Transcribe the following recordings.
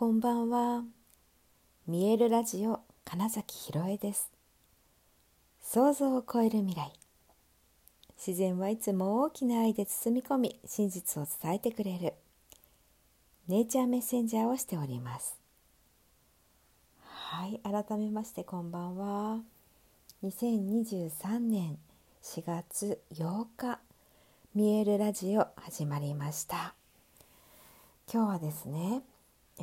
こんばんは。見えるラジオ金崎ひろえです。想像を超える未来。自然はいつも大きな愛で包み込み、真実を伝えてくれる。ネイチャーメッセンジャーをしております。はい、改めましてこんばんは。2023年4月8日、見えるラジオ始まりました。今日はですね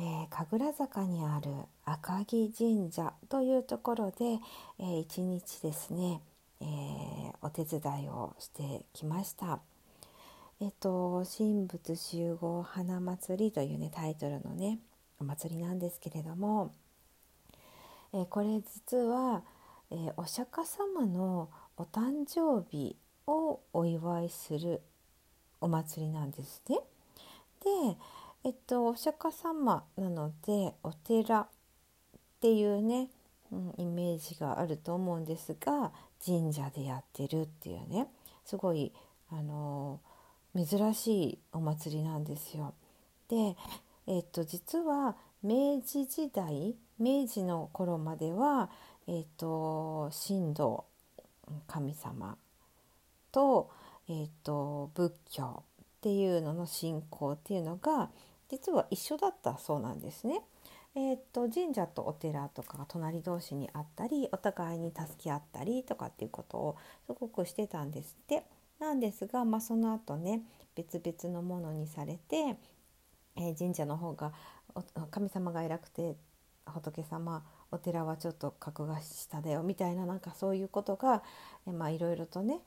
えー、神楽坂にある赤城神社というところで、えー、一日ですね、えー、お手伝いをしてきました。えっと神仏集合花祭りというねタイトルのねお祭りなんですけれども、えこれ実は、えお釈迦様のお誕生日をお祝いするお祭りなんですね。でえっとお釈迦様なのでお寺っていうね、うん、イメージがあると思うんですが神社でやってるっていうねすごいあの珍しいお祭りなんですよ。で、えっと、実は明治時代明治の頃までは、えっと、神道神様と,、えっと仏教っていうのの信仰っていうのが実は一緒だったそうなんですね。えー、っと神社とお寺とかが隣同士にあったりお互いに助け合ったりとかっていうことをすごくしてたんですって。なんですが、まあ、その後ね別々のものにされて、えー、神社の方が神様が偉くて仏様お寺はちょっと格が下だよみたいななんかそういうことが、えまあいろいろとね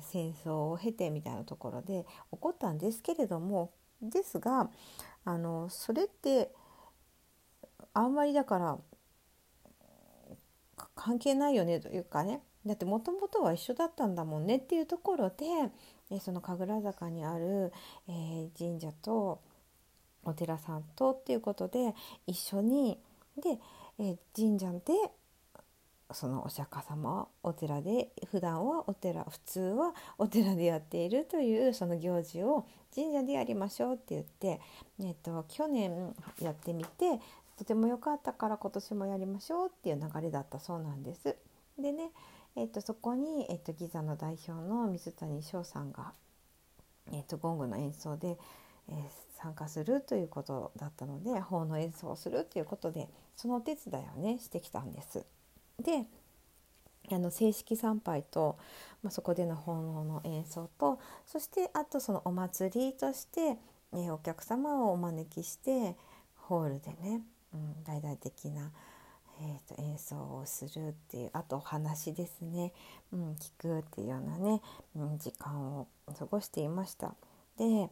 戦争を経てみたいなところで起こったんですけれどもですがあのそれってあんまりだから関係ないよねというかね。だってもともとは一緒だったんだもんねっていうところで、えその神楽坂にある、えー、神社とお寺さんとっていうことで一緒にで、えー、神社でそのお釈迦様はお寺で普段はお寺普通はお寺でやっているというその行事を神社でやりましょうって言って、えっと、去年やってみてとても良かったから今年もやりましょうっていう流れだったそうなんです。でね、えっと、そこに、えっと、ギザの代表の水谷翔さんが、えっと、ゴングの演奏で、えー、参加するということだったので法の演奏をするということでそのお手伝いをねしてきたんです。であの正式参拝と、まあ、そこでの奉納の演奏とそしてあとそのお祭りとして、えお客様をお招きしてホールでね、うん、大々的な、えーと、演奏をするっていうあとお話ですね、うん、聞くっていうようなね、うん、時間を過ごしていました。で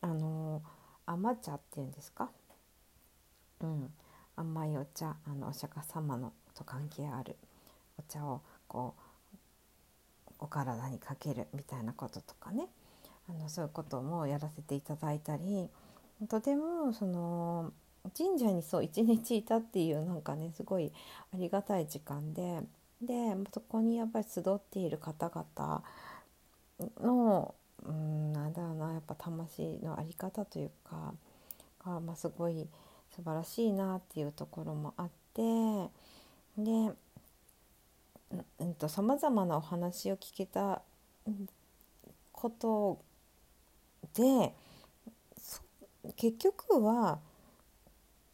あの甘茶っていうんですか、うん、甘いお茶あのお釈迦様のと関係ある。お茶をこうお体にかけるみたいなこととかね。あのそういうこともやらせていただいたり。とてもその神社にそう一日いたっていうなんかねすごいありがたい時間で。でそこにやっぱり集っている方々のうんなんだろうなやっぱ魂の在り方というかが、まあ、すごい素晴らしいなっていうところもあって。でさまざまなお話を聞けたことで結局は、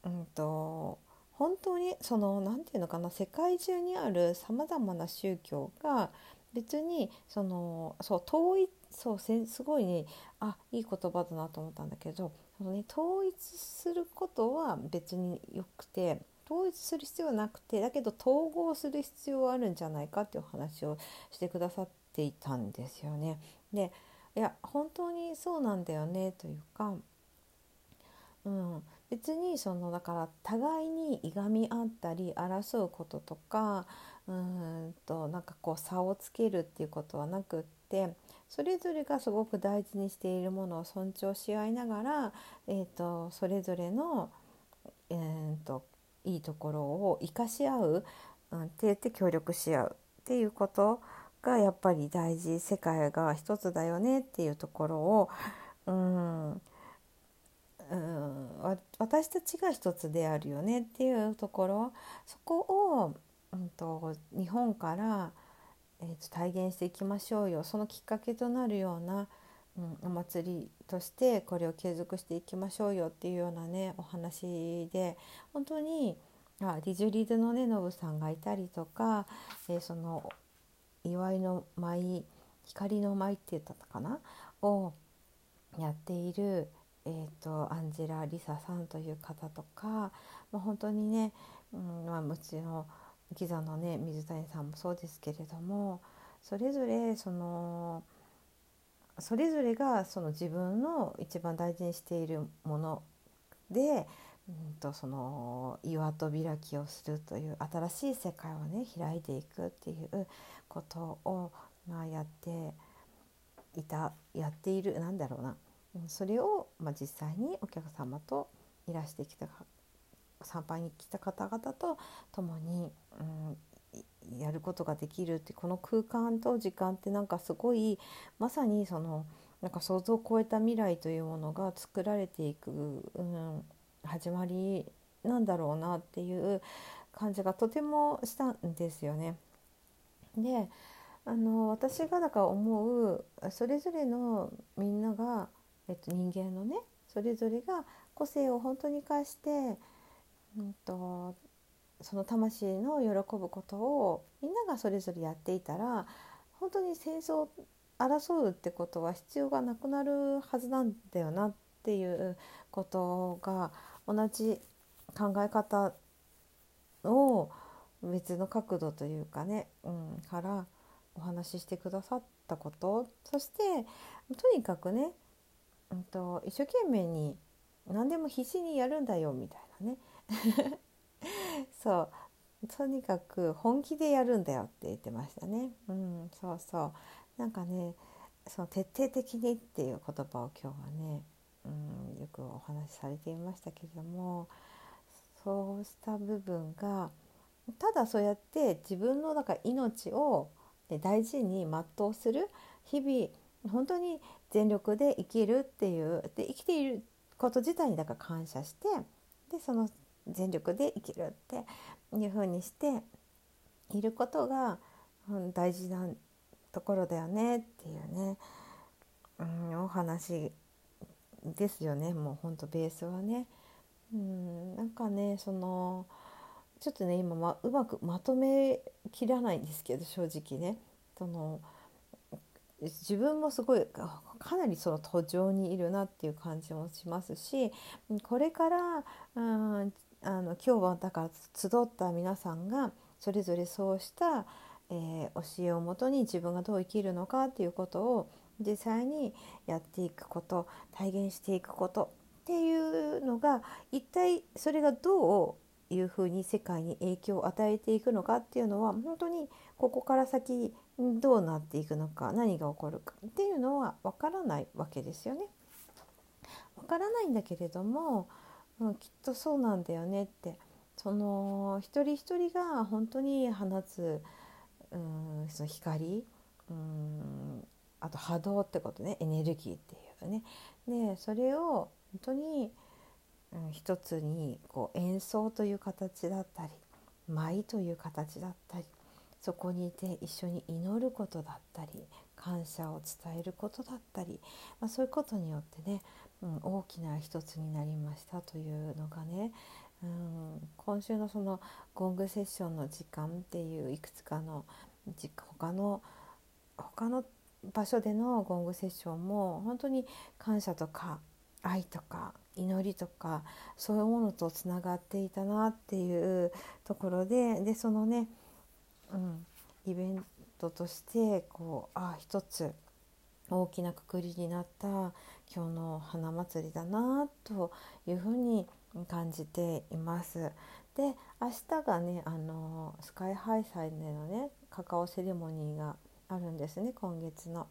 うんと、本当にその何て言うのかな世界中にあるさまざまな宗教が別にそのそう統一そうすごいねあいい言葉だなと思ったんだけどその、ね、統一することは別によくて統一する必要はなくてだけど統合する必要はあるんじゃないかっていう話をしてくださっていたんですよね。でいや本当にそうなんだよねというか、うん、別にそのだから互いにいがみ合ったり争うこととかうんとなんかこう差をつけるっていうことはなくってそれぞれがすごく大事にしているものを尊重し合いながら、えーと、それぞれの、えーといいところを生かし合う、うん、って言って協力し合うっていうことがやっぱり大事世界が一つだよねっていうところを、うん、うん私たちが一つであるよねっていうところそこを、うんと、日本から、えーと、体現していきましょうよ。そのきっかけとなるような、うん、お祭りとしてこれを継続していきましょうよっていうようなねお話で本当にあリジュリードのねノブさんがいたりとか、えー、その祝いの舞光の舞って言ったかな？をやっているえーと、アンジェラ・リサさんという方とか、まあ、本当にね、うんまあ、もちろんギザのね水谷さんもそうですけれどもそれぞれそのそれぞれがその自分の一番大事にしているもので、うんと、その岩と開きをするという新しい世界をね開いていくっていうことを、まあ、やっていたやっているなんだろうな。それを、まあ、実際にお客様といらしてきた参拝に来た方々と共に、うん、やることができるってこの空間と時間ってなんかすごいまさにそのなんか想像を超えた未来というものが作られていく、うん、始まりなんだろうなっていう感じがとてもしたんですよね。であの私がだから思うそれぞれのみんながえっと、人間のねそれぞれが個性を本当に生かして、うんと、その魂の喜ぶことをみんながそれぞれやっていたら本当に戦争争うってことは必要がなくなるはずなんだよなっていうことが同じ考え方を別の角度というかね、うん、からお話ししてくださったこと。そしてとにかくねうんと、一生懸命に何でも必死にやるんだよみたいなね。そう。とにかく本気でやるんだよって言ってましたね。うん、そうそう。なんかねその徹底的にっていう言葉を今日はね、うん、よくお話しされていましたけれどもそうした部分がただそうやって自分のか命を大事に全うする日々本当に全力で生きるっていうで生きていること自体にだから感謝してでその全力で生きるっていうふうにしていることが、うん、大事なところだよねっていうね、うん、お話ですよねもうほんとベースはね。うん、なんかねそのちょっとね今、ま、うまくまとめきらないんですけど正直ね。その自分もすごいかなりその途上にいるなっていう感じもしますしこれからうんあの今日はだから集った皆さんがそれぞれそうした、えー、教えをもとに自分がどう生きるのかっていうことを実際にやっていくこと体現していくことっていうのが一体それがどういうふうに世界に影響を与えていくのかっていうのは本当にここから先どうなっていくのか何が起こるかっていうのはわからないわけですよね。わからないんだけれども、うん、きっとそうなんだよねってその一人一人が本当に放つうんその光うんあと波動ってことねエネルギーっていうかね。でそれを本当に、うん、一つにこう演奏という形だったり舞という形だったりそこにいて一緒に祈ることだったり感謝を伝えることだったり、まあ、そういうことによってね、うん、大きな一つになりましたというのがね、うん、今週のそのゴングセッションの時間っていういくつかの他の他の場所でのゴングセッションも本当に感謝とか愛とか祈りとかそういうものとつながっていたなっていうところででそのねうん、イベントとしてこうあ一つ大きなくくりになった今日の花祭りだなというふうに感じています。で明日がねあのスカイハイサイでのねカカオセレモニーがあるんですね今月の。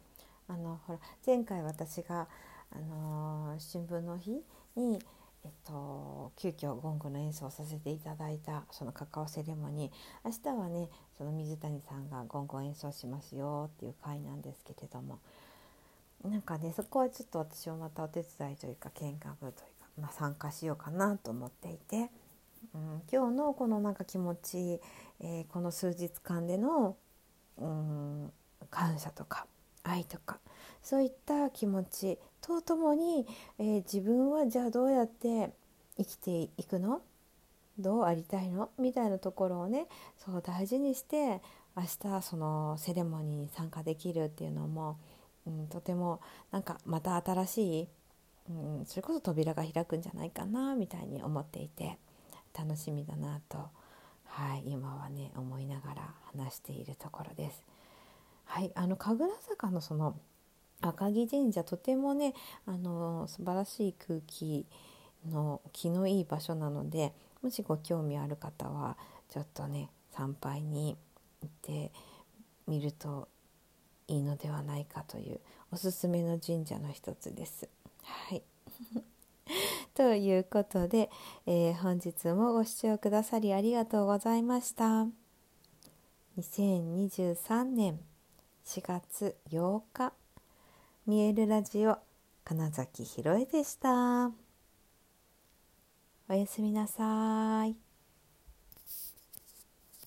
あのほら前回私があの新聞の日にえっと、急遽ゴングの演奏をさせていただいたそのカカオセレモニー明日はねその水谷さんがゴングを演奏しますよっていう回なんですけれどもなんかねそこはちょっと私もまたお手伝いというか見学というかまあ、参加しようかなと思っていて、うん、今日のこのなんか気持ち、えー、この数日間での、うん、感謝とか愛とかそういった気持ちとともに、えー、自分はじゃあどうやって生きていくの？どうありたいの？みたいなところをねそう大事にして明日そのセレモニーに参加できるっていうのも、うん、とてもなんかまた新しい、うん、それこそ扉が開くんじゃないかなみたいに思っていて楽しみだなと、はい、今はね思いながら話しているところです。はい、あの神楽坂のその赤城神社とてもねあの素晴らしい空気の気のいい場所なのでもしご興味ある方はちょっとね参拝に行ってみるといいのではないかというおすすめの神社の一つです。はい ということで、えー、本日もご視聴くださりありがとうございました。2023年4月8日見えるラジオ金崎ひろえでした。おやすみなさい。